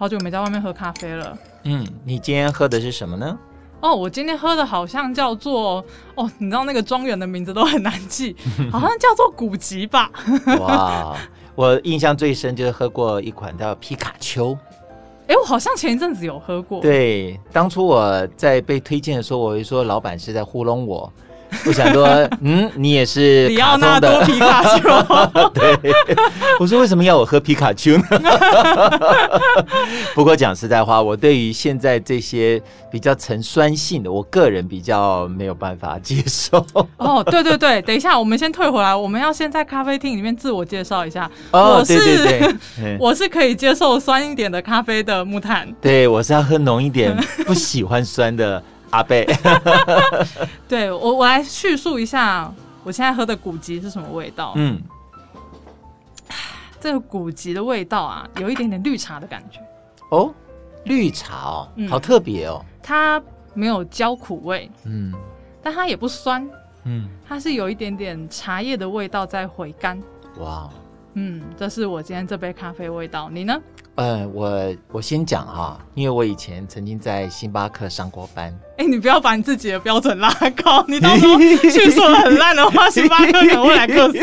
好久没在外面喝咖啡了。嗯，你今天喝的是什么呢？哦，我今天喝的好像叫做哦，你知道那个庄园的名字都很难记，好像叫做古籍吧？哇，我印象最深就是喝过一款叫皮卡丘。哎，我好像前一阵子有喝过。对，当初我在被推荐的时候，我会说老板是在糊弄我。我想说，嗯，你也是 里奥纳多皮卡丘。对，我说为什么要我喝皮卡丘呢？不过讲实在话，我对于现在这些比较呈酸性的，我个人比较没有办法接受。哦，对对对，等一下，我们先退回来，我们要先在咖啡厅里面自我介绍一下。哦，我是对对对，嗯、我是可以接受酸一点的咖啡的木炭。对，我是要喝浓一点，不喜欢酸的。阿贝，对我，我来叙述一下我现在喝的古籍是什么味道。嗯，这个古籍的味道啊，有一点点绿茶的感觉。哦，绿茶哦，嗯、好特别哦。它没有焦苦味，嗯，但它也不酸，嗯，它是有一点点茶叶的味道在回甘。哇，嗯，这是我今天这杯咖啡味道。你呢？呃，我我先讲哈，因为我以前曾经在星巴克上过班。哎，你不要把你自己的标准拉高，你到时候叙述的很烂的话，星巴克可能会来客诉。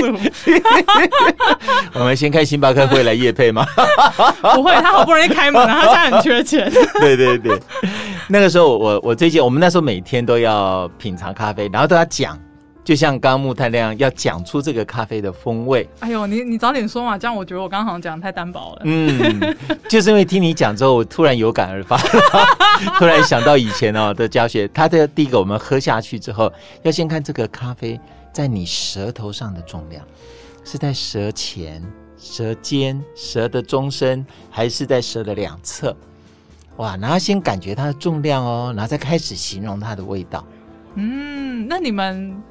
我们先看星巴克会来夜配吗？不会，他好不容易开门了，他现在很缺钱。对对对，那个时候我我最近我们那时候每天都要品尝咖啡，然后都要讲。就像刚刚木炭那样，要讲出这个咖啡的风味。哎呦，你你早点说嘛，这样我觉得我刚刚好像讲的太单薄了。嗯，就是因为听你讲之后，我突然有感而发，突然想到以前哦的教学。它的第一个，我们喝下去之后，要先看这个咖啡在你舌头上的重量，是在舌前、舌尖、舌的中身，还是在舌的两侧？哇，然后先感觉它的重量哦，然后再开始形容它的味道。嗯，那你们。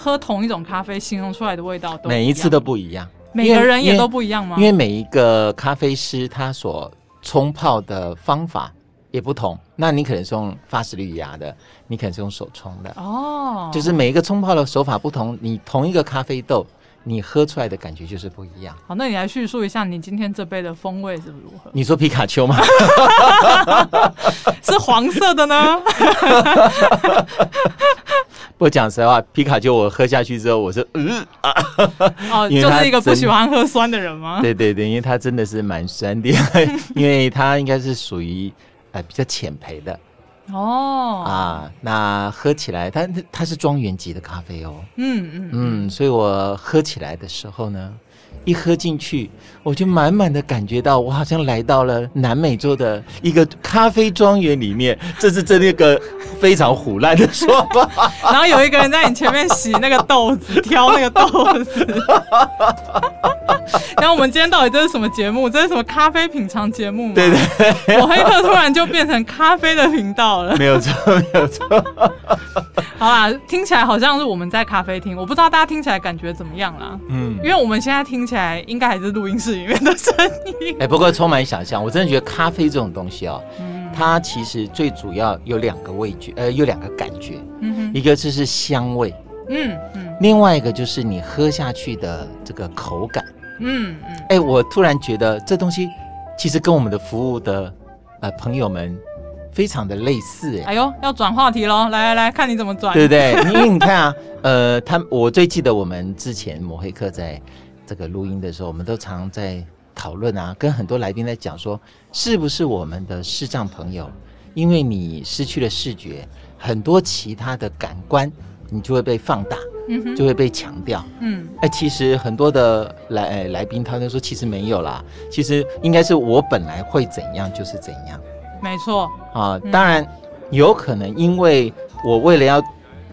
喝同一种咖啡，形容出来的味道都每一次都不一样，每个人也都不一样吗？因为每一个咖啡师他所冲泡的方法也不同，那你可能是用法式绿芽的，你可能是用手冲的哦，就是每一个冲泡的手法不同，你同一个咖啡豆，你喝出来的感觉就是不一样。好，那你来叙述一下你今天这杯的风味是如何？你说皮卡丘吗？是黄色的呢？我讲实在话，皮卡丘我喝下去之后，我是嗯啊，哦，就是一个不喜欢喝酸的人吗？对对对，因为它真的是蛮酸的，因为它应该是属于呃比较浅焙的。哦。啊，那喝起来它它是庄园级的咖啡哦，嗯嗯。嗯，所以我喝起来的时候呢。一喝进去，我就满满的感觉到，我好像来到了南美洲的一个咖啡庄园里面。这是真的一个非常腐烂的说法。然后有一个人在你前面洗那个豆子，挑那个豆子。然后我们今天到底这是什么节目？这是什么咖啡品尝节目吗？对对，我黑客突然就变成咖啡的频道了。没有错，没有错。好啦，听起来好像是我们在咖啡厅，我不知道大家听起来感觉怎么样啦。嗯，因为我们现在听起来应该还是录音室里面的声音。哎，不过充满想象，我真的觉得咖啡这种东西哦，嗯、它其实最主要有两个味觉，呃，有两个感觉。嗯哼，一个就是香味，嗯嗯，另外一个就是你喝下去的这个口感。嗯嗯，哎、欸，我突然觉得这东西其实跟我们的服务的呃朋友们非常的类似。哎，哎呦，要转话题喽！来来来看你怎么转，对不对？因为你看啊，呃，他我最记得我们之前抹黑客在这个录音的时候，我们都常在讨论啊，跟很多来宾在讲说，是不是我们的视障朋友，因为你失去了视觉，很多其他的感官你就会被放大。就会被强调。嗯，哎，其实很多的来来宾，他都说其实没有啦，其实应该是我本来会怎样就是怎样。没错啊，当然有可能因为我为了要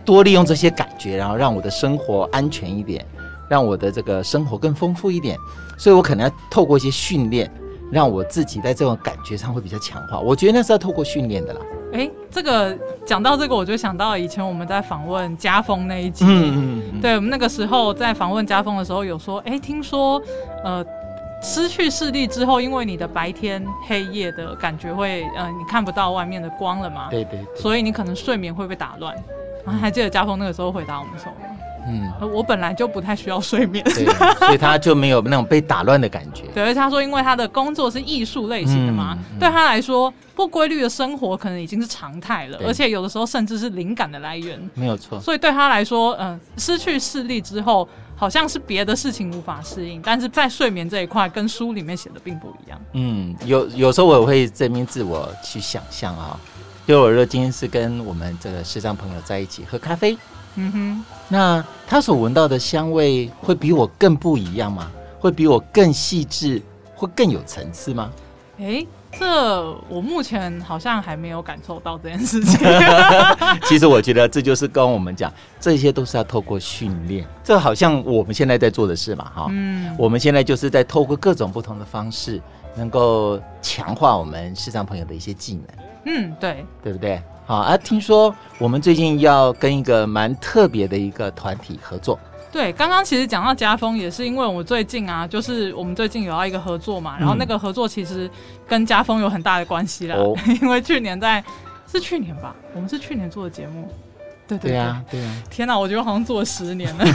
多利用这些感觉，然后让我的生活安全一点，让我的这个生活更丰富一点，所以我可能要透过一些训练，让我自己在这种感觉上会比较强化。我觉得那是要透过训练的啦。哎，这个讲到这个，我就想到以前我们在访问家风那一集，嗯嗯嗯，对，我们那个时候在访问家风的时候，有说，哎，听说，呃。失去视力之后，因为你的白天黑夜的感觉会，呃，你看不到外面的光了嘛？对对，对。所以你可能睡眠会被打乱。然后还记得家风那个时候回答我们说，嗯，我本来就不太需要睡眠，对，所以他就没有那种被打乱的感觉。对，而且他说，因为他的工作是艺术类型的嘛，嗯嗯、对他来说，不规律的生活可能已经是常态了，而且有的时候甚至是灵感的来源。没有错。所以对他来说，嗯、呃，失去视力之后。好像是别的事情无法适应，但是在睡眠这一块跟书里面写的并不一样。嗯，有有时候我会证明自我去想象啊，就我说今天是跟我们这个视障朋友在一起喝咖啡，嗯哼，那他所闻到的香味会比我更不一样吗？会比我更细致，会更有层次吗？诶。这我目前好像还没有感受到这件事情。其实我觉得这就是跟我们讲，这些都是要透过训练。这好像我们现在在做的事嘛，哈。嗯。我们现在就是在透过各种不同的方式，能够强化我们视障朋友的一些技能。嗯，对，对不对？好啊，听说我们最近要跟一个蛮特别的一个团体合作。对，刚刚其实讲到家风，也是因为我们最近啊，就是我们最近有要一个合作嘛，然后那个合作其实跟家风有很大的关系啦，哦、因为去年在是去年吧，我们是去年做的节目，对对对，对啊，对啊，天哪，我觉得好像做了十年了。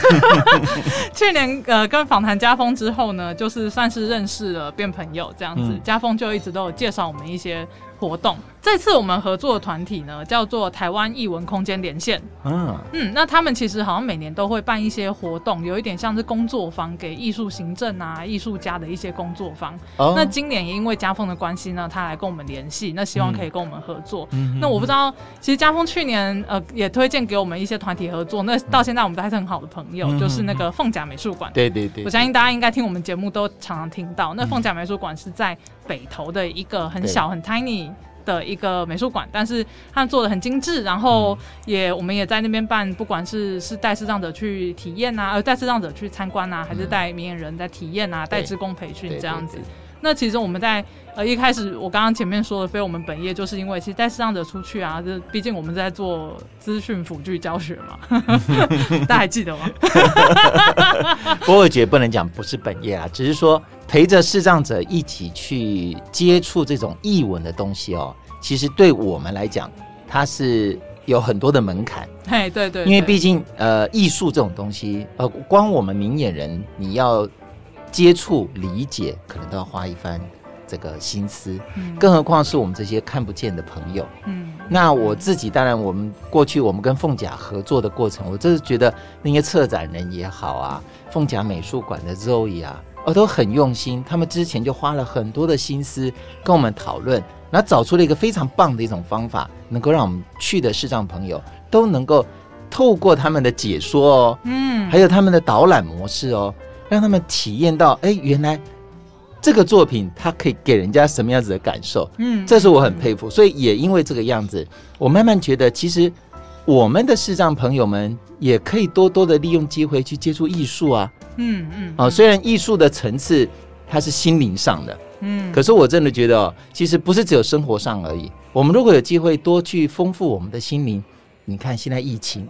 去年呃跟访谈家风之后呢，就是算是认识了，变朋友这样子，嗯、家风就一直都有介绍我们一些活动。这次我们合作的团体呢，叫做台湾艺文空间连线。嗯嗯，那他们其实好像每年都会办一些活动，有一点像是工作坊，给艺术行政啊、艺术家的一些工作坊。哦、那今年也因为家风的关系呢，他来跟我们联系，那希望可以跟我们合作。嗯、那我不知道，其实家风去年呃也推荐给我们一些团体合作，那到现在我们都还是很好的朋友，嗯、就是那个凤甲美术馆。对对对，我相信大家应该听我们节目都常常听到，那凤甲美术馆是在北投的一个很小很 tiny。的一个美术馆，但是它做的很精致，然后也我们也在那边办，不管是是带视障者去体验啊，呃带视障者去参观啊，还是带明眼人在体验啊，带职工培训这样子。那其实我们在呃一开始，我刚刚前面说的非我们本业，就是因为其实带视障者出去啊，这毕竟我们在做资讯辅具教学嘛，大家还记得吗？不过我觉得不能讲不是本业啊，只是说陪着视障者一起去接触这种译文的东西哦。其实对我们来讲，它是有很多的门槛。嘿，对对，因为毕竟呃，艺术这种东西，呃，光我们明眼人你要接触理解，可能都要花一番这个心思。嗯，更何况是我们这些看不见的朋友。嗯，那我自己当然，我们过去我们跟凤甲合作的过程，我真是觉得那些策展人也好啊，凤甲美术馆的 Zoe 啊，哦，都很用心。他们之前就花了很多的心思跟我们讨论。那找出了一个非常棒的一种方法，能够让我们去的视障朋友都能够透过他们的解说哦，嗯，还有他们的导览模式哦，让他们体验到，哎，原来这个作品它可以给人家什么样子的感受，嗯，这是我很佩服。所以也因为这个样子，我慢慢觉得，其实我们的视障朋友们也可以多多的利用机会去接触艺术啊，嗯嗯，啊，虽然艺术的层次它是心灵上的。嗯，可是我真的觉得哦，其实不是只有生活上而已。我们如果有机会多去丰富我们的心灵，你看现在疫情，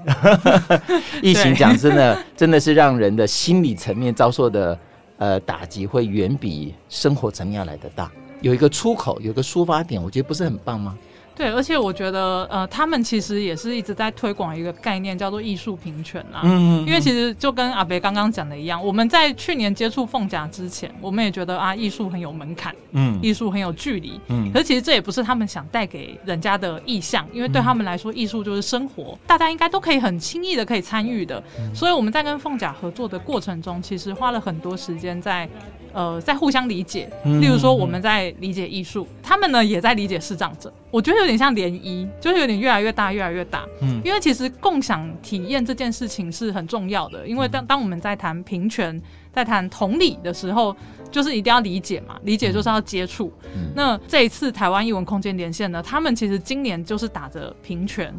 疫情讲真的，真的是让人的心理层面遭受的呃打击会远比生活层面要来得大。有一个出口，有一个抒发点，我觉得不是很棒吗？对，而且我觉得，呃，他们其实也是一直在推广一个概念，叫做艺术平权啦。嗯，因为其实就跟阿北刚刚讲的一样，我们在去年接触凤甲之前，我们也觉得啊，艺术很有门槛，嗯，艺术很有距离，嗯。可是其实这也不是他们想带给人家的意向，因为对他们来说，艺术就是生活，大家应该都可以很轻易的可以参与的。所以我们在跟凤甲合作的过程中，其实花了很多时间在。呃，在互相理解，例如说我们在理解艺术，嗯、他们呢也在理解视障者。我觉得有点像涟漪，就是有点越来越大，越来越大。嗯，因为其实共享体验这件事情是很重要的。因为当当我们在谈平权、在谈同理的时候，就是一定要理解嘛，理解就是要接触。嗯、那这一次台湾艺文空间连线呢，他们其实今年就是打着平权。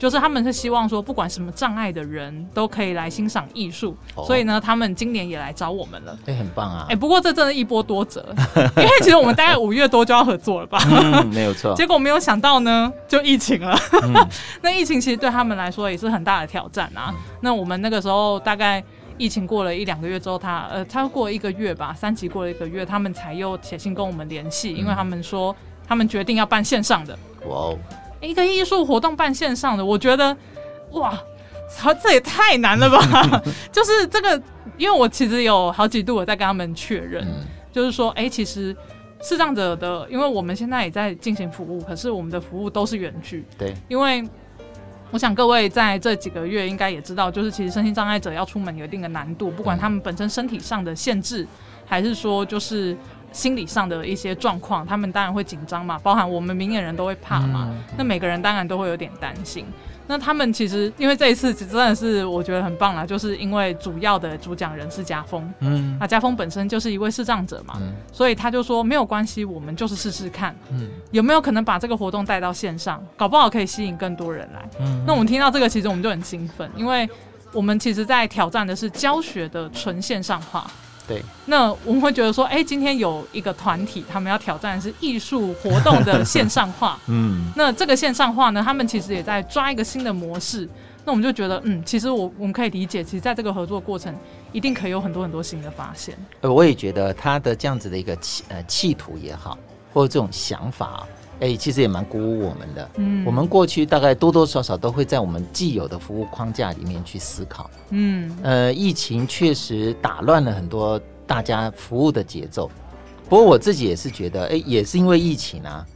就是他们是希望说，不管什么障碍的人都可以来欣赏艺术，哦、所以呢，他们今年也来找我们了。哎、欸，很棒啊！哎、欸，不过这真的一波多折，因为 其实我们大概五月多就要合作了吧？嗯、没有错。结果没有想到呢，就疫情了。嗯、那疫情其实对他们来说也是很大的挑战啊。嗯、那我们那个时候大概疫情过了一两个月之后，他呃，超过一个月吧，三级过了一个月，他们才又写信跟我们联系，嗯、因为他们说他们决定要办线上的。哇哦，一个艺术活动办线上的，我觉得。哇，操，这也太难了吧！就是这个，因为我其实有好几度我在跟他们确认，嗯、就是说，哎、欸，其实视障者的，因为我们现在也在进行服务，可是我们的服务都是远距。对，因为我想各位在这几个月应该也知道，就是其实身心障碍者要出门有一定的难度，不管他们本身身体上的限制，还是说就是心理上的一些状况，他们当然会紧张嘛，包含我们明眼人都会怕嘛，嗯、那每个人当然都会有点担心。那他们其实因为这一次真的是我觉得很棒啦，就是因为主要的主讲人是家峰，嗯，啊家峰本身就是一位视障者嘛，嗯，所以他就说没有关系，我们就是试试看，嗯，有没有可能把这个活动带到线上，搞不好可以吸引更多人来，嗯，那我们听到这个其实我们就很兴奋，因为我们其实在挑战的是教学的纯线上化。对，那我们会觉得说，哎、欸，今天有一个团体，他们要挑战的是艺术活动的线上化。嗯，那这个线上化呢，他们其实也在抓一个新的模式。那我们就觉得，嗯，其实我我们可以理解，其实在这个合作过程，一定可以有很多很多新的发现。呃，我也觉得他的这样子的一个企呃企图也好，或者这种想法，哎、欸，其实也蛮鼓舞我们的。嗯，我们过去大概多多少少都会在我们既有的服务框架里面去思考。嗯，呃，疫情确实打乱了很多大家服务的节奏。不过我自己也是觉得，哎、欸，也是因为疫情啊，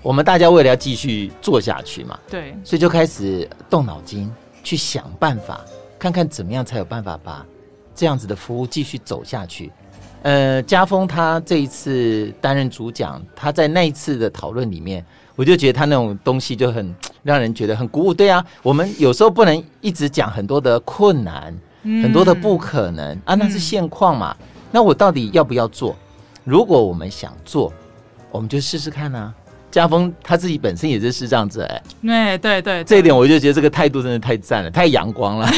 我们大家为了要继续做下去嘛，对，所以就开始动脑筋去想办法，看看怎么样才有办法把这样子的服务继续走下去。呃，家峰他这一次担任主讲，他在那一次的讨论里面，我就觉得他那种东西就很让人觉得很鼓舞。对啊，我们有时候不能一直讲很多的困难，嗯、很多的不可能啊，那是现况嘛。嗯、那我到底要不要做？如果我们想做，我们就试试看啊。家峰他自己本身也是视障者，哎，对对对，这一点我就觉得这个态度真的太赞了，太阳光了，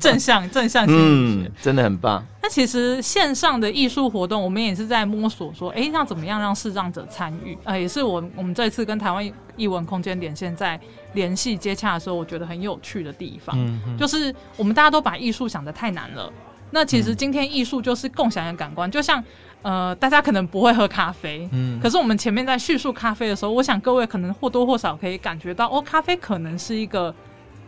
正 向正向，嗯，真的很棒。那其实线上的艺术活动，我们也是在摸索，说，哎，那怎么样让视障者参与？呃，也是我我们这次跟台湾艺文空间连线在联系接洽的时候，我觉得很有趣的地方，就是我们大家都把艺术想得太难了。那其实今天艺术就是共享的感官，就像呃，大家可能不会喝咖啡，嗯，可是我们前面在叙述咖啡的时候，我想各位可能或多或少可以感觉到，哦，咖啡可能是一个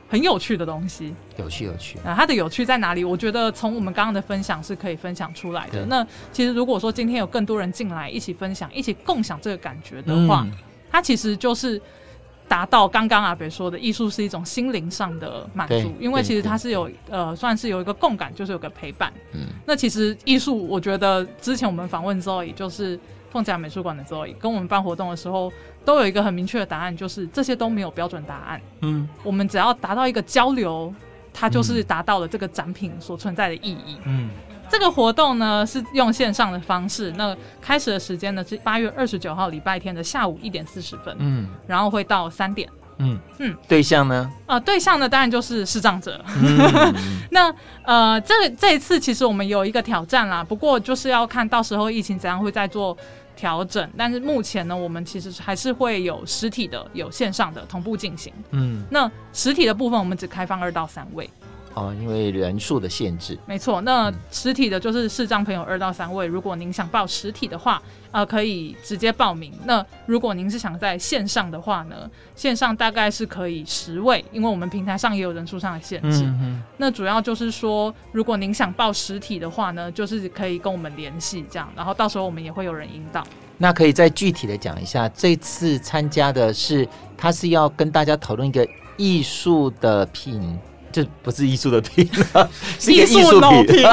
很有趣的东西，有趣有趣啊，它的有趣在哪里？我觉得从我们刚刚的分享是可以分享出来的。那其实如果说今天有更多人进来一起分享、一起共享这个感觉的话，嗯、它其实就是。达到刚刚阿北说的，艺术是一种心灵上的满足，因为其实它是有呃，算是有一个共感，就是有个陪伴。嗯，那其实艺术，我觉得之前我们访问 Zoe，就是凤甲美术馆的 Zoe，跟我们办活动的时候，都有一个很明确的答案，就是这些都没有标准答案。嗯，我们只要达到一个交流，它就是达到了这个展品所存在的意义。嗯。这个活动呢是用线上的方式，那开始的时间呢是八月二十九号礼拜天的下午一点四十分，嗯，然后会到三点，嗯嗯，嗯对象呢？呃，对象呢当然就是视障者。嗯、那呃，这这一次其实我们有一个挑战啦，不过就是要看到时候疫情怎样会再做调整，但是目前呢，我们其实还是会有实体的、有线上的同步进行。嗯，那实体的部分我们只开放二到三位。哦，因为人数的限制，没错。那实体的就是视障朋友二到三位，如果您想报实体的话，呃，可以直接报名。那如果您是想在线上的话呢，线上大概是可以十位，因为我们平台上也有人数上的限制。嗯哼。那主要就是说，如果您想报实体的话呢，就是可以跟我们联系这样，然后到时候我们也会有人引导。那可以再具体的讲一下，这次参加的是，他是要跟大家讨论一个艺术的品。这不是艺术的品，是一个艺术品，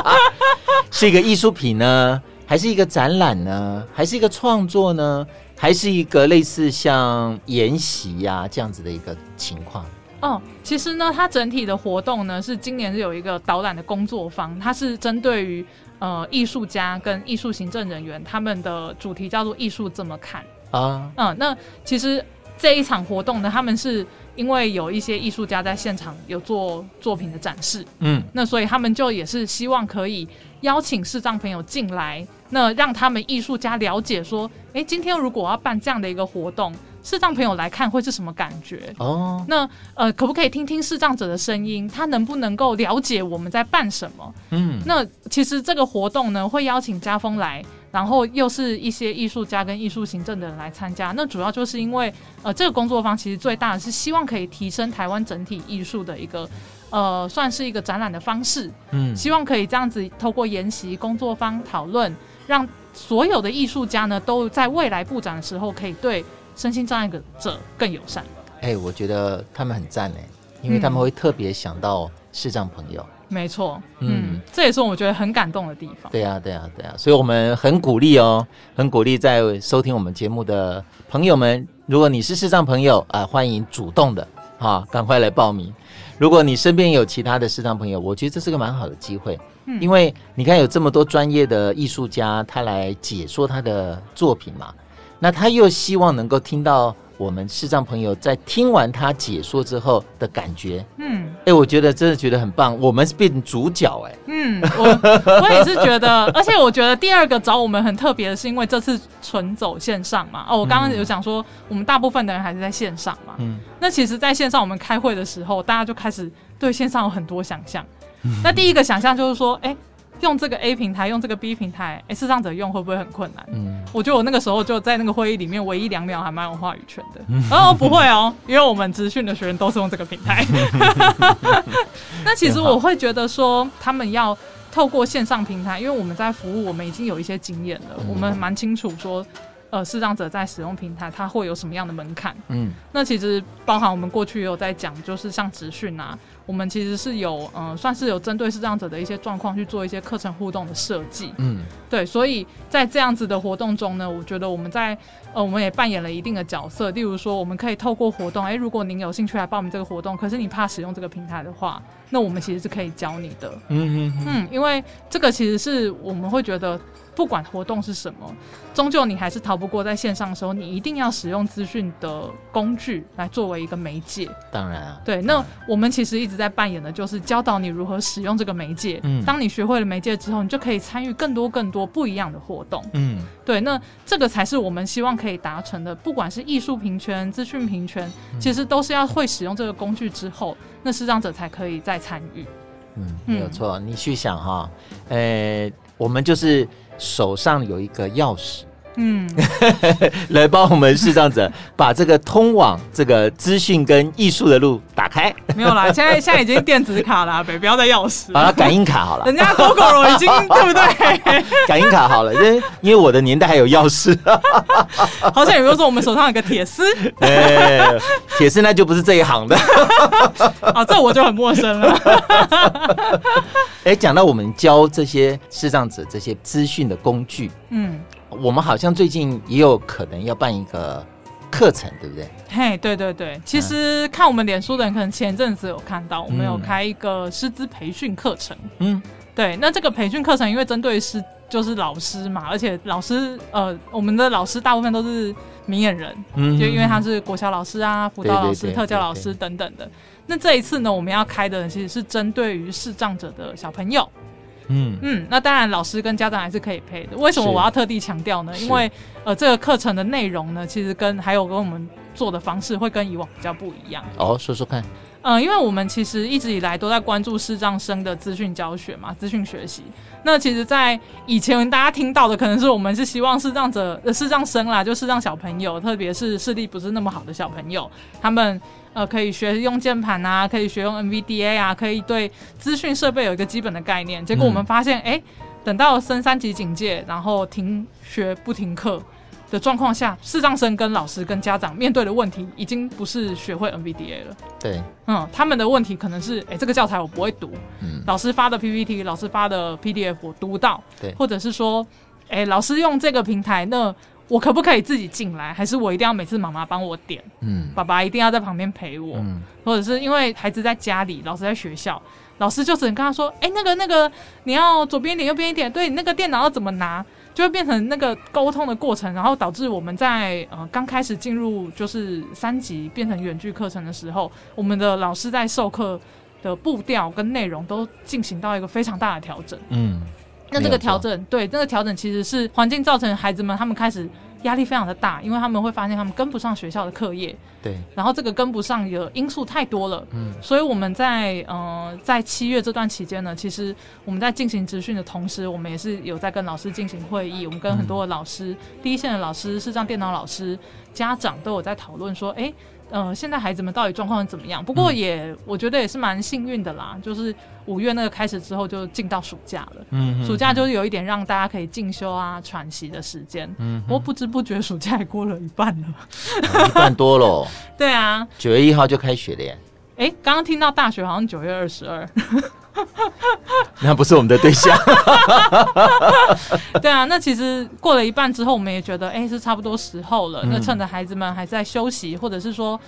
是一个艺术品呢，还是一个展览呢，还是一个创作呢，还是一个类似像研习呀这样子的一个情况？哦，其实呢，它整体的活动呢是今年是有一个导览的工作坊，它是针对于呃艺术家跟艺术行政人员，他们的主题叫做“艺术怎么看”啊，嗯，那其实这一场活动呢，他们是。因为有一些艺术家在现场有做作品的展示，嗯，那所以他们就也是希望可以邀请视障朋友进来，那让他们艺术家了解说，哎，今天如果我要办这样的一个活动。视障朋友来看会是什么感觉？哦，那呃，可不可以听听视障者的声音？他能不能够了解我们在办什么？嗯，那其实这个活动呢，会邀请家风来，然后又是一些艺术家跟艺术行政的人来参加。那主要就是因为呃，这个工作坊其实最大的是希望可以提升台湾整体艺术的一个呃，算是一个展览的方式。嗯，希望可以这样子透过研习、工作坊讨论，让所有的艺术家呢，都在未来布展的时候可以对。身心障碍者更友善。哎、欸，我觉得他们很赞哎，因为他们会特别想到视障朋友。嗯、没错，嗯，这也是我觉得很感动的地方。对呀、啊，对呀、啊，对呀、啊，所以我们很鼓励哦，很鼓励在收听我们节目的朋友们，如果你是视障朋友啊、呃，欢迎主动的啊，赶快来报名。如果你身边有其他的视障朋友，我觉得这是个蛮好的机会，嗯，因为你看有这么多专业的艺术家，他来解说他的作品嘛。那他又希望能够听到我们视障朋友在听完他解说之后的感觉，嗯，哎、欸，我觉得真的觉得很棒，我们是变成主角、欸，哎，嗯，我我也是觉得，而且我觉得第二个找我们很特别的是，因为这次纯走线上嘛，哦，我刚刚有讲说，我们大部分的人还是在线上嘛，嗯，那其实，在线上我们开会的时候，大家就开始对线上有很多想象，嗯、那第一个想象就是说，哎、欸。用这个 A 平台，用这个 B 平台，哎，视障者用会不会很困难？嗯，我觉得我那个时候就在那个会议里面，唯一两秒还蛮有话语权的。嗯、哦，不会哦，因为我们资讯的学员都是用这个平台。那其实我会觉得说，他们要透过线上平台，因为我们在服务，我们已经有一些经验了，我们蛮清楚说。呃，视障者在使用平台，它会有什么样的门槛？嗯，那其实包含我们过去也有在讲，就是像职训啊，我们其实是有，呃，算是有针对视障者的一些状况去做一些课程互动的设计。嗯，对，所以在这样子的活动中呢，我觉得我们在，呃，我们也扮演了一定的角色。例如说，我们可以透过活动，哎，如果您有兴趣来报名这个活动，可是你怕使用这个平台的话，那我们其实是可以教你的。嗯嗯嗯，因为这个其实是我们会觉得。不管活动是什么，终究你还是逃不过在线上的时候，你一定要使用资讯的工具来作为一个媒介。当然啊，对。那我们其实一直在扮演的就是教导你如何使用这个媒介。嗯。当你学会了媒介之后，你就可以参与更多更多不一样的活动。嗯。对，那这个才是我们希望可以达成的。不管是艺术平权、资讯平权，其实都是要会使用这个工具之后，那视障者才可以再参与。嗯，没有错。你去想哈，呃，我们就是。手上有一个钥匙，嗯，来帮我们视障者把这个通往这个资讯跟艺术的路打开。没有啦，现在现在已经电子卡了，北标的钥匙，把它感应卡好了。人家 Gogoro 已经对不对？感应卡好了，因为因为我的年代还有钥匙。好像有没有说我们手上有个铁丝？哎，铁丝那就不是这一行的。啊，这我就很陌生了。哎，讲到我们教这些视障者这些资讯的工具，嗯，我们好像最近也有可能要办一个课程，对不对？嘿，对对对，其实看我们脸书的人，可能前阵子有看到，我们有开一个师资培训课程，嗯，对，那这个培训课程因为针对师就是老师嘛，而且老师呃，我们的老师大部分都是明眼人，嗯，就因为他是国小老师啊、辅导老师、特教老师等等的。那这一次呢，我们要开的其实是针对于视障者的小朋友。嗯嗯，那当然老师跟家长还是可以配的。为什么我要特地强调呢？因为呃，这个课程的内容呢，其实跟还有跟我们做的方式会跟以往比较不一样。哦，说说看。嗯，因为我们其实一直以来都在关注视障生的资讯教学嘛，资讯学习。那其实，在以前大家听到的，可能是我们是希望视障者、呃、视障生啦，就视障小朋友，特别是视力不是那么好的小朋友，他们呃可以学用键盘啊，可以学用 NVDA 啊，可以对资讯设备有一个基本的概念。结果我们发现，哎、嗯，等到升三级警戒，然后停学不停课。的状况下，视障生跟老师跟家长面对的问题，已经不是学会 NVDA 了。对，嗯，他们的问题可能是，哎、欸，这个教材我不会读，嗯，老师发的 PPT，老师发的 PDF 我读不到，对，或者是说，哎、欸，老师用这个平台，那我可不可以自己进来，还是我一定要每次妈妈帮我点，嗯，爸爸一定要在旁边陪我，嗯，或者是因为孩子在家里，老师在学校，老师就只能跟他说，哎、欸，那个那个，你要左边一点，右边一点，对，你那个电脑要怎么拿？就会变成那个沟通的过程，然后导致我们在呃刚开始进入就是三级变成远距课程的时候，我们的老师在授课的步调跟内容都进行到一个非常大的调整。嗯，那这个调整，对，那个调整其实是环境造成孩子们他们开始。压力非常的大，因为他们会发现他们跟不上学校的课业，对，然后这个跟不上的因素太多了，嗯，所以我们在呃在七月这段期间呢，其实我们在进行职训的同时，我们也是有在跟老师进行会议，我们跟很多的老师，嗯、第一线的老师、视障电脑老师、家长都有在讨论说，哎。呃，现在孩子们到底状况怎么样？不过也，嗯、我觉得也是蛮幸运的啦。就是五月那个开始之后，就进到暑假了。嗯，嗯，暑假就是有一点让大家可以进修啊、喘息的时间。嗯，不过不知不觉暑假也过了一半了，嗯、一半多了。对啊，九月一号就开学了耶。哎，刚刚听到大学好像九月二十二。那不是我们的对象。对啊，那其实过了一半之后，我们也觉得，哎、欸，是差不多时候了。嗯、那趁着孩子们还在休息，或者是说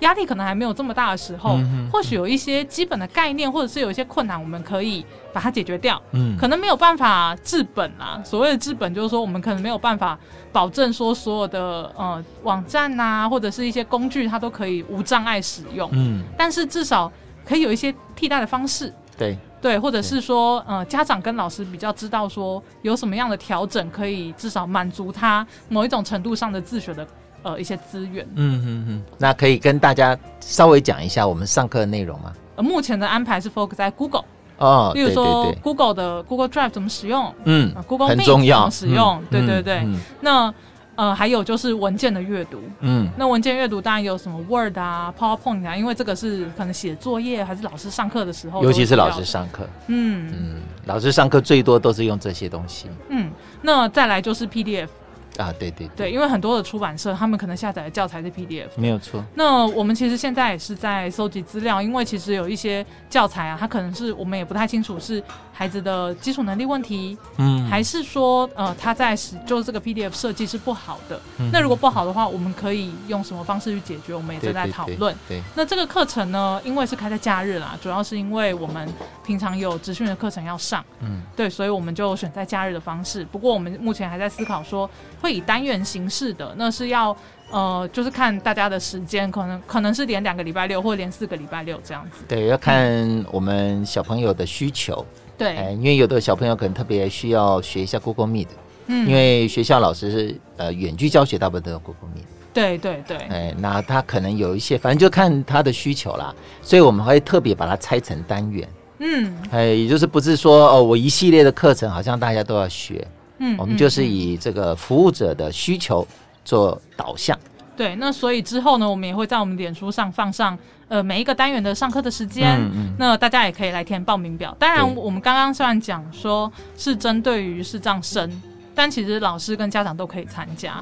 压力可能还没有这么大的时候，或许有一些基本的概念，或者是有一些困难，我们可以把它解决掉。嗯，可能没有办法治本啊。所谓的治本，就是说我们可能没有办法保证说所有的呃网站啊，或者是一些工具，它都可以无障碍使用。嗯，但是至少可以有一些替代的方式。对对，或者是说，呃，家长跟老师比较知道说有什么样的调整，可以至少满足他某一种程度上的自学的呃一些资源。嗯嗯嗯，那可以跟大家稍微讲一下我们上课的内容吗？呃，目前的安排是 focus 在 Google 哦，例如说 Google 的 Google Drive 怎么使用，嗯，Google 很重要怎么使用，对对对，那。呃，还有就是文件的阅读，嗯，那文件阅读当然有什么 Word 啊、PowerPoint 啊，因为这个是可能写作业还是老师上课的时候，尤其是老师上课，嗯。嗯，老师上课最多都是用这些东西，嗯，那再来就是 PDF。啊，对对对，因为很多的出版社，他们可能下载的教材是 PDF，没有错。那我们其实现在也是在搜集资料，因为其实有一些教材啊，它可能是我们也不太清楚是孩子的基础能力问题，嗯，还是说呃他在使就是这个 PDF 设计是不好的。嗯、那如果不好的话，我们可以用什么方式去解决？我们也正在讨论。对，对，对，对，那这个课程呢，因为是开在假日啦，主要是因为我们平常有职训的课程要上，嗯，对，所以我们就选在假日的方式。不过我们目前还在思考说。会以单元形式的，那是要呃，就是看大家的时间，可能可能是连两个礼拜六，或者连四个礼拜六这样子。对，要看我们小朋友的需求。对、嗯，因为有的小朋友可能特别需要学一下 Google Meet，嗯，因为学校老师是呃远距教学，大部分都用 Google Meet。对对对。哎，那他可能有一些，反正就看他的需求啦。所以我们会特别把它拆成单元。嗯，哎，也就是不是说哦，我一系列的课程好像大家都要学。嗯，我们就是以这个服务者的需求做导向。对，那所以之后呢，我们也会在我们脸书上放上呃每一个单元的上课的时间。嗯嗯。那大家也可以来填报名表。当然，我们刚刚虽然讲说是针对于视障生，但其实老师跟家长都可以参加，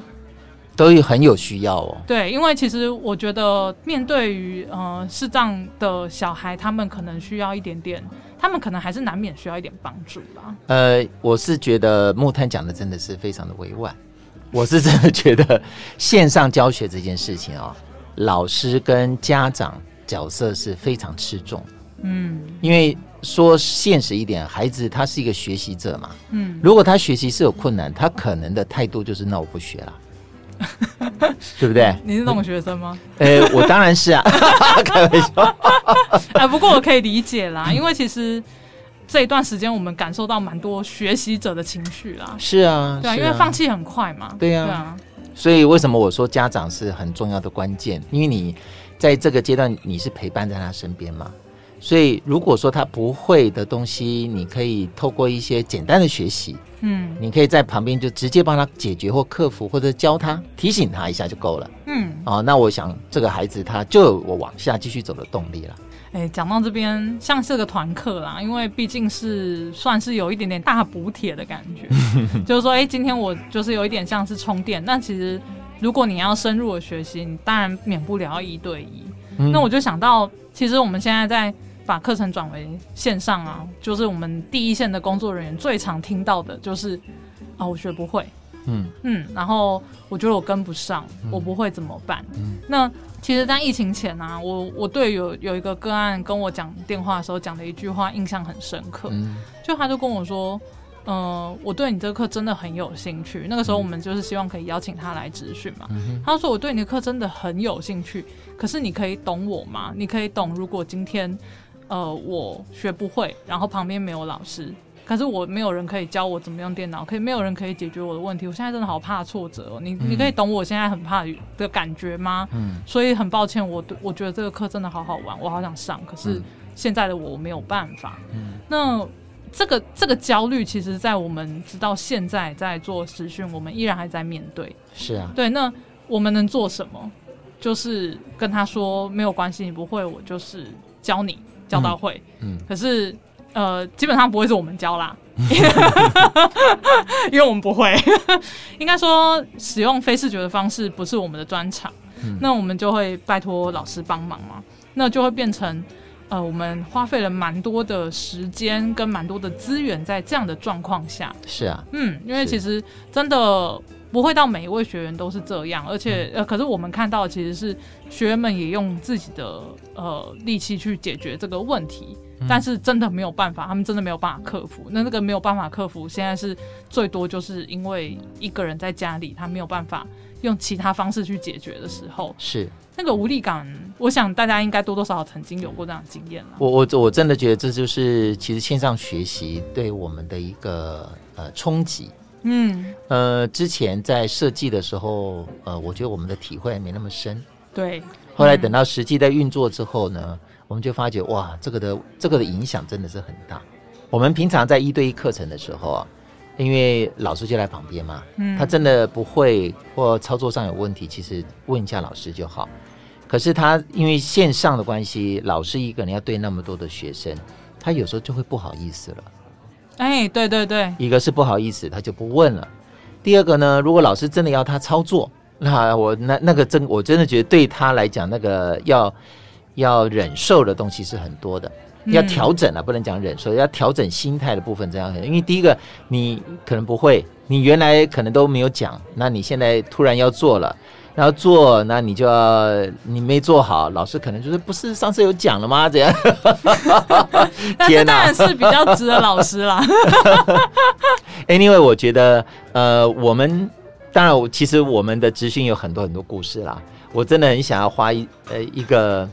都有很有需要哦。对，因为其实我觉得面对于呃视障的小孩，他们可能需要一点点。他们可能还是难免需要一点帮助吧。呃，我是觉得木炭讲的真的是非常的委婉。我是真的觉得线上教学这件事情啊、哦，老师跟家长角色是非常吃重。嗯，因为说现实一点，孩子他是一个学习者嘛。嗯，如果他学习是有困难，他可能的态度就是那我不学了。对不对？你是那种学生吗？呃、欸，我当然是啊，开玩笑。哎，不过我可以理解啦，因为其实这一段时间我们感受到蛮多学习者的情绪啦。是啊，对啊，因为放弃很快嘛。对啊，对啊。所以为什么我说家长是很重要的关键？因为你在这个阶段你是陪伴在他身边嘛。所以如果说他不会的东西，你可以透过一些简单的学习。嗯，你可以在旁边就直接帮他解决或克服，或者教他提醒他一下就够了。嗯，哦，那我想这个孩子他就有我往下继续走的动力了。哎，讲到这边像是个团课啦，因为毕竟是算是有一点点大补帖的感觉，就是说，哎，今天我就是有一点像是充电。那其实如果你要深入的学习，你当然免不了要一对一。嗯，那我就想到，其实我们现在在。把课程转为线上啊，就是我们第一线的工作人员最常听到的就是啊，我学不会，嗯嗯，然后我觉得我跟不上，嗯、我不会怎么办？嗯，那其实，在疫情前啊，我我对有有一个个案跟我讲电话的时候讲的一句话印象很深刻，嗯，就他就跟我说，呃，我对你这个课真的很有兴趣。那个时候我们就是希望可以邀请他来咨询嘛。嗯、他说我对你的课真的很有兴趣，可是你可以懂我吗？你可以懂如果今天呃我学不会，然后旁边没有老师。可是我没有人可以教我怎么用电脑，可以没有人可以解决我的问题。我现在真的好怕挫折哦，你你可以懂我现在很怕的感觉吗？嗯，所以很抱歉，我我觉得这个课真的好好玩，我好想上，可是现在的我没有办法。嗯，那这个这个焦虑，其实，在我们直到现在在做实训，我们依然还在面对。是啊，对，那我们能做什么？就是跟他说没有关系，你不会，我就是教你教到会。嗯，嗯可是。呃，基本上不会是我们教啦，因为我们不会。应该说，使用非视觉的方式不是我们的专长，嗯，那我们就会拜托老师帮忙嘛。那就会变成，呃，我们花费了蛮多的时间跟蛮多的资源在这样的状况下。是啊，嗯，因为其实真的不会到每一位学员都是这样，而且呃，可是我们看到其实是学员们也用自己的呃力气去解决这个问题。但是真的没有办法，他们真的没有办法克服。那那个没有办法克服，现在是最多就是因为一个人在家里，他没有办法用其他方式去解决的时候，是那个无力感。我想大家应该多多少少曾经有过这样的经验了。我我我真的觉得这就是其实线上学习对我们的一个呃冲击。嗯呃，之前在设计的时候，呃，我觉得我们的体会还没那么深。对，后来等到实际在运作之后呢，我们就发觉哇，这个的这个的影响真的是很大。我们平常在一对一课程的时候啊，因为老师就在旁边嘛，嗯，他真的不会或操作上有问题，其实问一下老师就好。可是他因为线上的关系，老师一个人要对那么多的学生，他有时候就会不好意思了。哎，对对对，一个是不好意思，他就不问了。第二个呢，如果老师真的要他操作，那我那那个真我真的觉得对他来讲，那个要。要忍受的东西是很多的，要调整啊，不能讲忍受，要调整心态的部分这样。因为第一个，你可能不会，你原来可能都没有讲，那你现在突然要做了，然后做，那你就要你没做好，老师可能就是不是上次有讲了吗？这样，天哪，当然是比较值得老师啦。Anyway，我觉得呃，我们当然，其实我们的职训有很多很多故事啦。我真的很想要花一呃一个。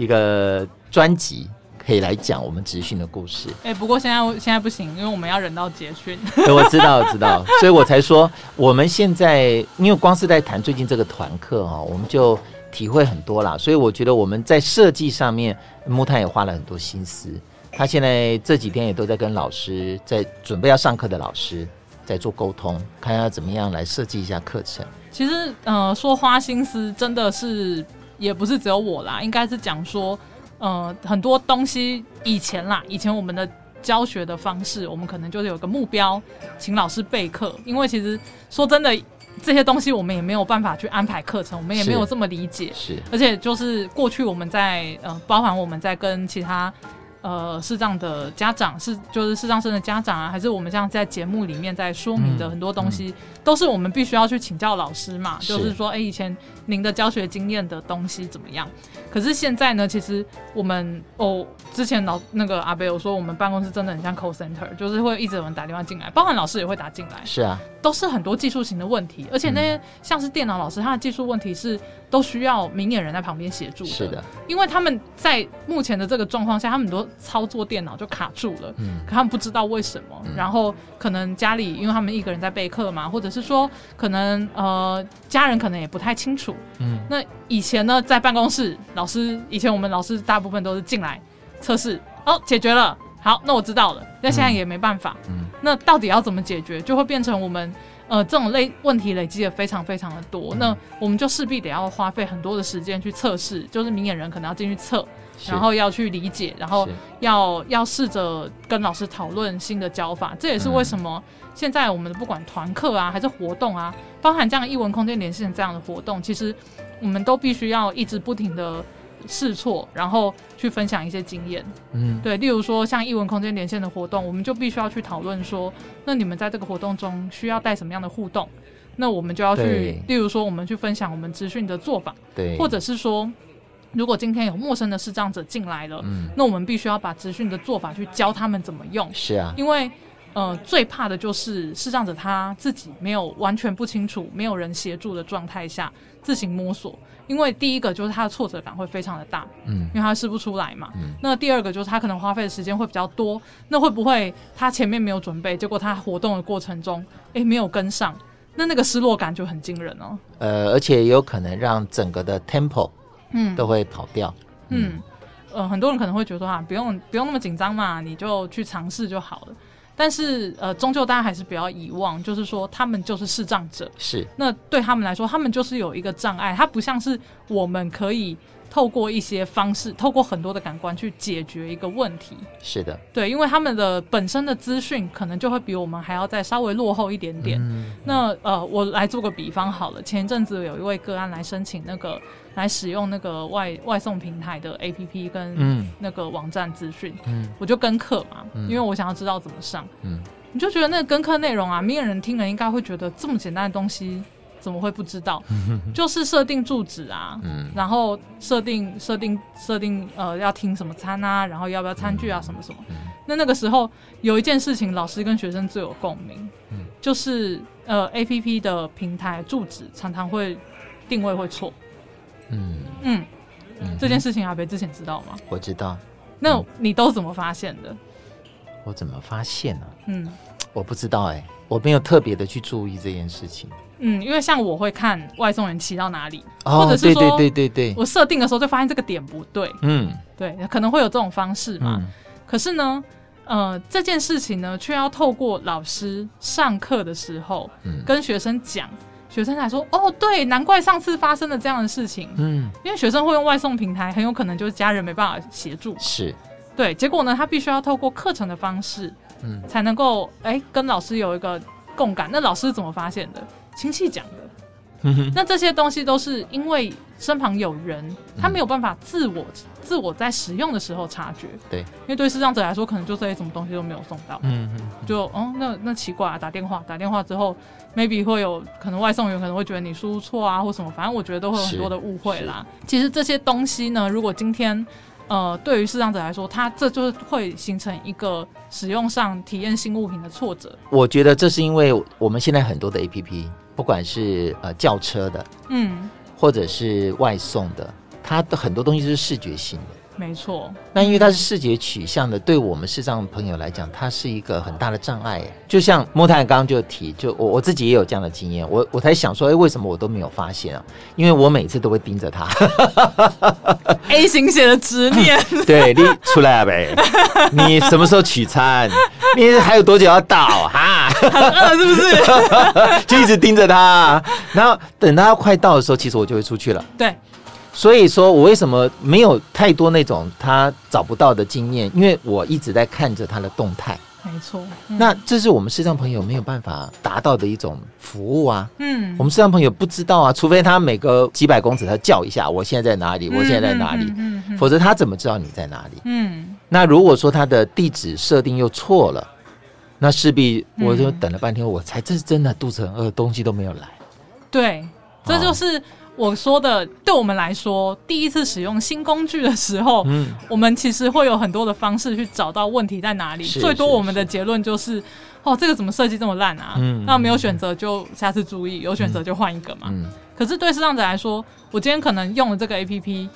一个专辑可以来讲我们职训的故事。哎、欸，不过现在现在不行，因为我们要忍到结训。对，我知道，我知道，所以我才说我们现在，因为光是在谈最近这个团课哈，我们就体会很多啦。所以我觉得我们在设计上面，木炭也花了很多心思。他现在这几天也都在跟老师在准备要上课的老师在做沟通，看要怎么样来设计一下课程。其实，呃，说花心思真的是。也不是只有我啦，应该是讲说，呃，很多东西以前啦，以前我们的教学的方式，我们可能就是有个目标，请老师备课。因为其实说真的，这些东西我们也没有办法去安排课程，我们也没有这么理解。是，而且就是过去我们在呃，包含我们在跟其他。呃，视障的家长是就是视障生的家长啊，还是我们这样在节目里面在说明的很多东西，嗯嗯、都是我们必须要去请教老师嘛。是就是说，哎、欸，以前您的教学经验的东西怎么样？可是现在呢，其实我们哦，之前老那个阿贝有说，我们办公室真的很像 call center，就是会一直有人打电话进来，包含老师也会打进来。是啊，都是很多技术型的问题，而且那些像是电脑老师，他的技术问题是都需要明眼人在旁边协助的。是的，因为他们在目前的这个状况下，他们都。操作电脑就卡住了，嗯，可他们不知道为什么，嗯、然后可能家里因为他们一个人在备课嘛，或者是说可能呃家人可能也不太清楚，嗯，那以前呢在办公室，老师以前我们老师大部分都是进来测试，哦解决了，好，那我知道了，那现在也没办法，嗯，那到底要怎么解决，就会变成我们呃这种类问题累积的非常非常的多，嗯、那我们就势必得要花费很多的时间去测试，就是明眼人可能要进去测。然后要去理解，然后要要试着跟老师讨论新的教法。这也是为什么现在我们的不管团课啊，还是活动啊，包含这样艺文空间连线这样的活动，其实我们都必须要一直不停的试错，然后去分享一些经验。嗯，对，例如说像艺文空间连线的活动，我们就必须要去讨论说，那你们在这个活动中需要带什么样的互动？那我们就要去，例如说我们去分享我们资讯的做法，对，或者是说。如果今天有陌生的视障者进来了，嗯，那我们必须要把资讯的做法去教他们怎么用。是啊，因为呃，最怕的就是视障者他自己没有完全不清楚，没有人协助的状态下自行摸索。因为第一个就是他的挫折感会非常的大，嗯，因为他试不出来嘛。嗯，那第二个就是他可能花费的时间会比较多。那会不会他前面没有准备，结果他活动的过程中，哎，没有跟上，那那个失落感就很惊人哦。呃，而且也有可能让整个的 tempo，嗯，都会跑掉。嗯，嗯呃，很多人可能会觉得说啊，不用不用那么紧张嘛，你就去尝试就好了。但是，呃，终究大家还是不要遗忘，就是说，他们就是视障者，是那对他们来说，他们就是有一个障碍，他不像是我们可以。透过一些方式，透过很多的感官去解决一个问题。是的，对，因为他们的本身的资讯可能就会比我们还要再稍微落后一点点。嗯、那呃，我来做个比方好了，前一阵子有一位个案来申请那个来使用那个外外送平台的 APP 跟那个网站资讯，嗯，我就跟课嘛，嗯、因为我想要知道怎么上，嗯，你就觉得那个跟课内容啊，没有人听了应该会觉得这么简单的东西。怎么会不知道？就是设定住址啊，嗯、然后设定设定设定呃要听什么餐啊，然后要不要餐具啊，什么什么。嗯、那那个时候有一件事情，老师跟学生最有共鸣，嗯、就是呃 A P P 的平台住址常常会定位会错。嗯嗯，嗯这件事情阿北之前知道吗？我知道。那你都怎么发现的？我怎么发现呢、啊？嗯，我不知道哎、欸，我没有特别的去注意这件事情。嗯，因为像我会看外送员骑到哪里，哦、或者是说，对对对对，我设定的时候就发现这个点不对。嗯，对，可能会有这种方式嘛。嗯、可是呢，呃，这件事情呢，却要透过老师上课的时候，嗯、跟学生讲，学生才说，哦，对，难怪上次发生了这样的事情。嗯，因为学生会用外送平台，很有可能就是家人没办法协助。是，对，结果呢，他必须要透过课程的方式，嗯，才能够哎跟老师有一个共感。那老师怎么发现的？亲戚讲的，那这些东西都是因为身旁有人，他没有办法自我自我在使用的时候察觉。对，因为对视障者来说，可能就这些什么东西都没有送到。嗯嗯，就哦，那那奇怪啊，打电话打电话之后，maybe 会有可能外送员可能会觉得你输入错啊，或什么，反正我觉得都会有很多的误会啦。其实这些东西呢，如果今天。呃，对于视障者来说，他这就是会形成一个使用上体验新物品的挫折。我觉得这是因为我们现在很多的 APP，不管是呃轿车的，嗯，或者是外送的，它的很多东西是视觉性的。没错，那因为它是视觉取向的，对我们视障朋友来讲，它是一个很大的障碍。就像莫太刚刚就提，就我我自己也有这样的经验，我我才想说，哎，为什么我都没有发现啊？因为我每次都会盯着他。A 型血的执念，对，你出来了呗？你什么时候取餐？你还有多久要到？哈，很饿是不是？就一直盯着他，然后等他快到的时候，其实我就会出去了。对。所以说我为什么没有太多那种他找不到的经验？因为我一直在看着他的动态。没错，嗯、那这是我们视障朋友没有办法达到的一种服务啊。嗯，我们视障朋友不知道啊，除非他每隔几百公尺他叫一下，我现在在哪里？我现在在哪里？否则他怎么知道你在哪里？嗯，那如果说他的地址设定又错了，那势必我就等了半天，我才这是真的肚子很饿，东西都没有来。对，这就是。哦我说的，对我们来说，第一次使用新工具的时候，嗯，我们其实会有很多的方式去找到问题在哪里。最多我们的结论就是，哦，这个怎么设计这么烂啊？嗯，那没有选择就下次注意，有选择就换一个嘛。嗯，可是对视障者来说，我今天可能用了这个 APP，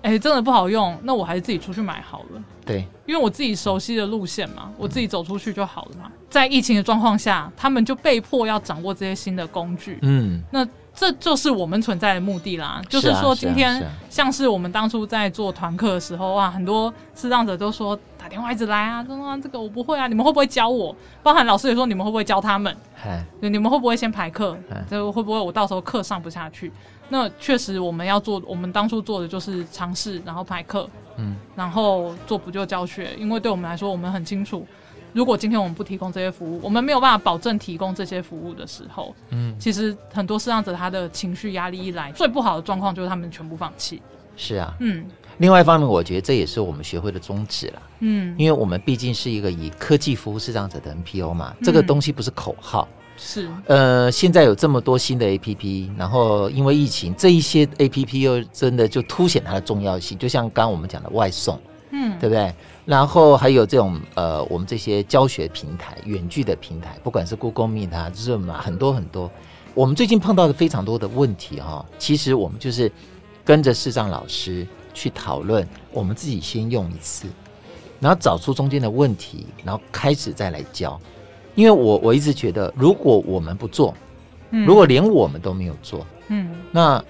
哎，真的不好用，那我还是自己出去买好了。对，因为我自己熟悉的路线嘛，我自己走出去就好了嘛。在疫情的状况下，他们就被迫要掌握这些新的工具。嗯，那。这就是我们存在的目的啦，就是说今天像是我们当初在做团课的时候啊，很多视障者都说打电话一直来啊，说啊这个我不会啊，你们会不会教我？包含老师也说你们会不会教他们？对，你们会不会先排课？这会不会我到时候课上不下去？那确实我们要做，我们当初做的就是尝试，然后排课，嗯，然后做补救教学，因为对我们来说，我们很清楚。如果今天我们不提供这些服务，我们没有办法保证提供这些服务的时候，嗯，其实很多视障者他的情绪压力一来，最不好的状况就是他们全部放弃。是啊，嗯。另外一方面，我觉得这也是我们学会的宗旨了，嗯，因为我们毕竟是一个以科技服务视障者的 NPO 嘛，这个东西不是口号，是。呃，现在有这么多新的 APP，然后因为疫情，这一些 APP 又真的就凸显它的重要性，就像刚刚我们讲的外送。嗯，对不对？然后还有这种呃，我们这些教学平台、远距的平台，不管是 Google Meet 啊、Zoom 啊，很多很多。我们最近碰到的非常多的问题哈、哦，其实我们就是跟着视障老师去讨论，我们自己先用一次，然后找出中间的问题，然后开始再来教。因为我我一直觉得，如果我们不做，如果连我们都没有做，嗯，那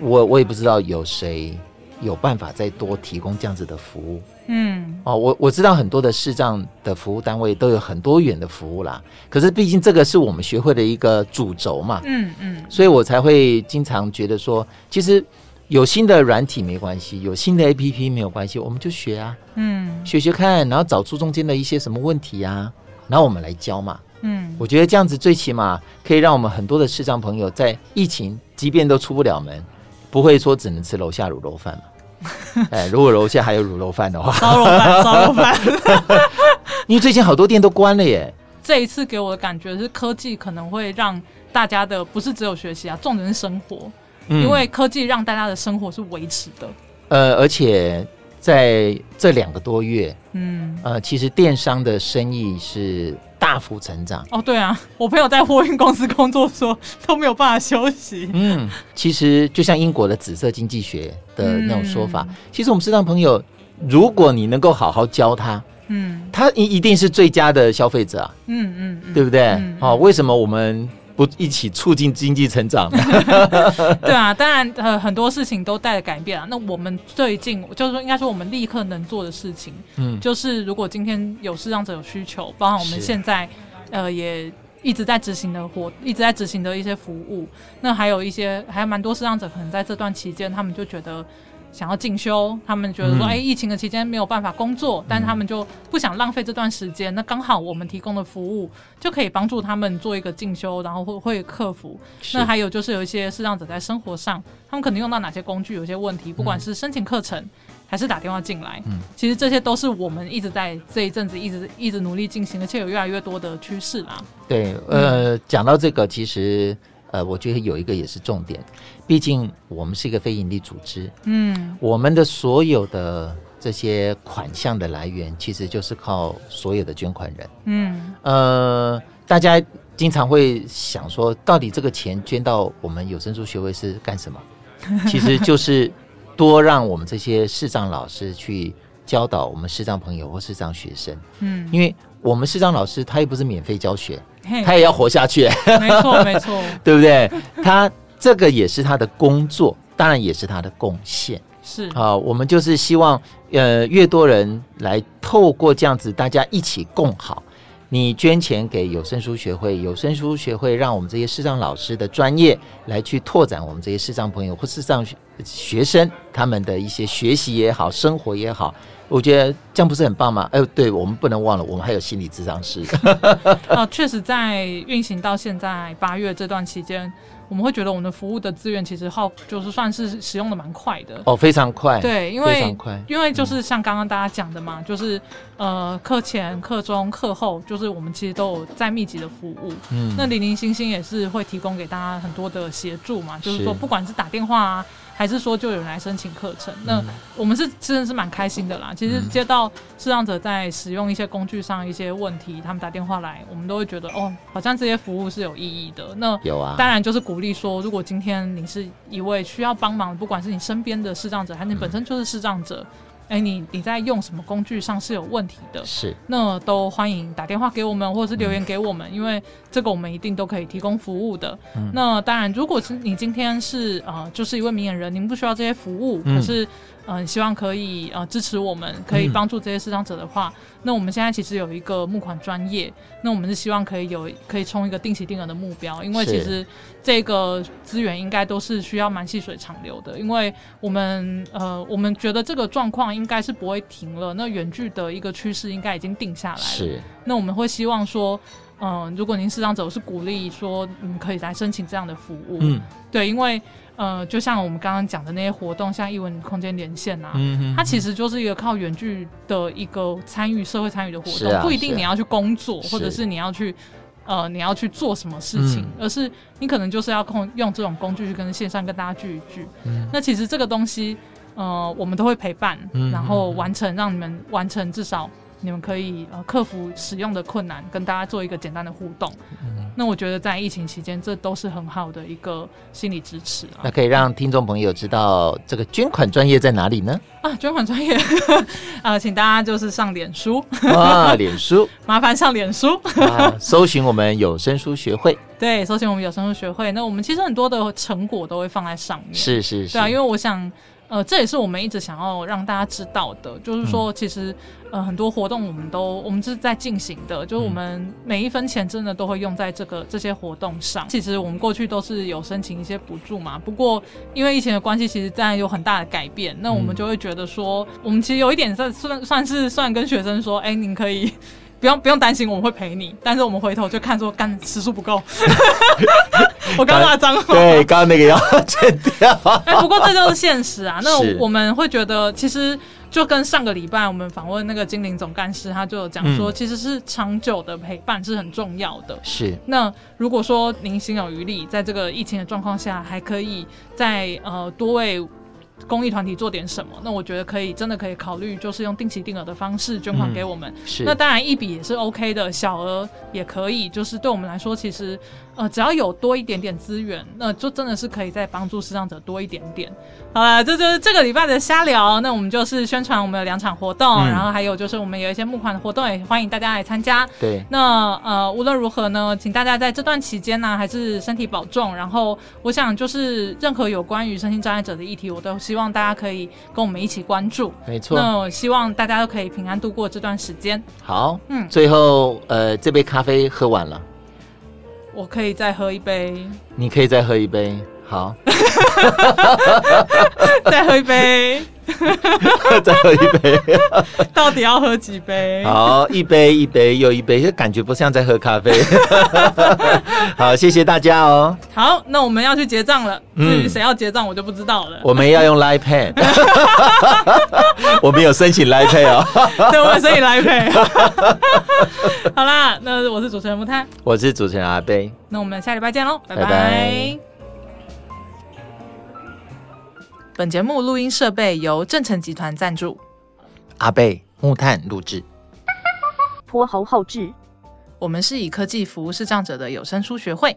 我我也不知道有谁有办法再多提供这样子的服务。嗯，哦，我我知道很多的视障的服务单位都有很多元的服务啦，可是毕竟这个是我们学会的一个主轴嘛，嗯嗯，所以我才会经常觉得说，其实有新的软体没关系，有新的 APP 没有关系，我们就学啊，嗯，学学看，然后找出中间的一些什么问题啊，然后我们来教嘛，嗯，我觉得这样子最起码可以让我们很多的视障朋友在疫情即便都出不了门，不会说只能吃楼下卤肉饭嘛。哎，如果楼下还有卤肉饭的话，烧肉饭，烧肉饭。因为最近好多店都关了耶。这一次给我的感觉是，科技可能会让大家的不是只有学习啊，重点是生活。嗯，因为科技让大家的生活是维持的。呃，而且在这两个多月，嗯，呃，其实电商的生意是。大幅成长哦，对啊，我朋友在货运公司工作说，说都没有办法休息。嗯，其实就像英国的紫色经济学的那种说法，嗯、其实我们视障朋友，如果你能够好好教他，嗯，他一一定是最佳的消费者啊，嗯嗯，嗯，对不对？好、嗯哦，为什么我们？不一起促进经济成长，对啊，当然呃很多事情都带来改变啊。那我们最近就是说，应该说我们立刻能做的事情，嗯，就是如果今天有视障者有需求，包含我们现在呃也一直在执行的活，一直在执行的一些服务，那还有一些还蛮多视障者可能在这段期间，他们就觉得。想要进修，他们觉得说，哎、嗯欸，疫情的期间没有办法工作，但是他们就不想浪费这段时间。那刚好我们提供的服务就可以帮助他们做一个进修，然后会会克服。那还有就是有一些视障者在生活上，他们可能用到哪些工具，有些问题，不管是申请课程还是打电话进来，嗯，其实这些都是我们一直在这一阵子一直一直努力进行，而且有越来越多的趋势啦。对，呃，讲到这个，其实。呃，我觉得有一个也是重点，毕竟我们是一个非营利组织，嗯，我们的所有的这些款项的来源，其实就是靠所有的捐款人，嗯，呃，大家经常会想说，到底这个钱捐到我们有声书学会是干什么？其实就是多让我们这些视障老师去教导我们视障朋友或视障学生，嗯，因为我们视障老师他又不是免费教学。他也要活下去，没错没错，对不对？他这个也是他的工作，当然也是他的贡献。是啊，我们就是希望，呃，越多人来透过这样子，大家一起共好。你捐钱给有声书学会，有声书学会让我们这些视障老师的专业来去拓展我们这些视障朋友或视障学生他们的一些学习也好，生活也好。我觉得这样不是很棒吗？哎，对，我们不能忘了，我们还有心理咨商师。啊，确实，在运行到现在八月这段期间，我们会觉得我们的服务的资源其实耗就是算是使用的蛮快的。哦，非常快。对，因为因为就是像刚刚大家讲的嘛，嗯、就是呃，课前、课中、课后，就是我们其实都有在密集的服务。嗯。那零零星星也是会提供给大家很多的协助嘛，就是说不管是打电话啊。还是说就有人来申请课程？那我们是真的是蛮开心的啦。其实接到视障者在使用一些工具上一些问题，他们打电话来，我们都会觉得哦，好像这些服务是有意义的。那有啊，当然就是鼓励说，如果今天你是一位需要帮忙，不管是你身边的视障者，还是你本身就是视障者。哎、欸，你你在用什么工具上是有问题的？是，那都欢迎打电话给我们，或者是留言给我们，嗯、因为这个我们一定都可以提供服务的。嗯、那当然，如果是你今天是呃，就是一位明眼人，您不需要这些服务，嗯、可是。嗯，希望可以呃支持我们，可以帮助这些视障者的话，嗯，那我们现在其实有一个募款专业，那我们是希望可以有可以冲一个定期定额的目标，因为其实这个资源应该都是需要蛮细水长流的，因为我们呃我们觉得这个状况应该是不会停了，那远距的一个趋势应该已经定下来了，是，那我们会希望说。嗯，如果您视障者，我是鼓励说，你可以来申请这样的服务。嗯，对，因为呃，就像我们刚刚讲的那些活动，像艺文空间连线啊，它其实就是一个靠远距的一个参与社会参与的活动，啊，不一定你要去工作，或者是你要去呃你要去做什么事情，嗯，而是你可能就是要控用这种工具去跟线上跟大家聚一聚。嗯，那其实这个东西。呃，我们都会陪伴，然后完成，让你们完成，至少你们可以呃克服使用的困难，跟大家做一个简单的互动。那我觉得在疫情期间，这都是很好的一个心理支持啊。那可以让听众朋友知道这个捐款专业在哪里呢？啊，捐款专业，呃，请大家就是上脸书啊，脸书，麻烦上脸书，啊，搜寻我们有声书学会。对，搜寻我们有声书学会。那我们其实很多的成果都会放在上面。是是是。对啊，因为我想。呃，这也是我们一直想要让大家知道的，就是说，其实呃很多活动我们都我们是在进行的，就是我们每一分钱真的都会用在这个这些活动上。其实我们过去都是有申请一些补助嘛，不过因为疫情的关系，其实当然有很大的改变，那我们就会觉得说，我们其实有一点算算算是算跟学生说，哎，您可以。不用不用担心，我们会陪你。但是我们回头就看说，干时数不够。我刚刚那脏话，对，刚刚那个要剪掉。哎、欸，不过这就是现实啊。那我们会觉得，其实就跟上个礼拜我们访问那个精灵总干事，他就有讲说，其实是长久的陪伴是很重要的。是。那如果说您心有余力，在这个疫情的状况下，还可以在呃多位。公益团体做点什么？那我觉得可以，真的可以考虑，就是用定期定额的方式捐款给我们。嗯、是。那当然一笔也是 OK 的，小额也可以。就是对我们来说，其实呃，只要有多一点点资源，那就真的是可以再帮助视障者多一点点。好了，这就是这个礼拜的瞎聊。那我们就是宣传我们有两场活动，嗯、然后还有就是我们有一些募款的活动，也欢迎大家来参加。对。那呃，无论如何呢，请大家在这段期间呢，还是身体保重。然后我想，就是任何有关于身心障碍者的议题，我都希望大家可以跟我们一起关注。没错。那我希望大家都可以平安度过这段时间。好，嗯。最后，呃，这杯咖啡喝完了，我可以再喝一杯。你可以再喝一杯。好，再喝一杯，再喝一杯，到底要喝几杯？好，一杯一杯又一杯，就感觉不像在喝咖啡。好，谢谢大家哦。好，那我们要去结账了。至于谁要结账，我就不知道了。我们要用 Line Pay，我们有申请 Line Pay 哦。对，我们申请 Line Pay。好啦，那我是主持人木炭，我是主持人阿贝。那我们下礼拜见喽，拜拜。拜拜本节目录音设备由正成集团赞助，阿贝木炭录制，泼猴后置。我们是以科技服务视障者的有声书学会。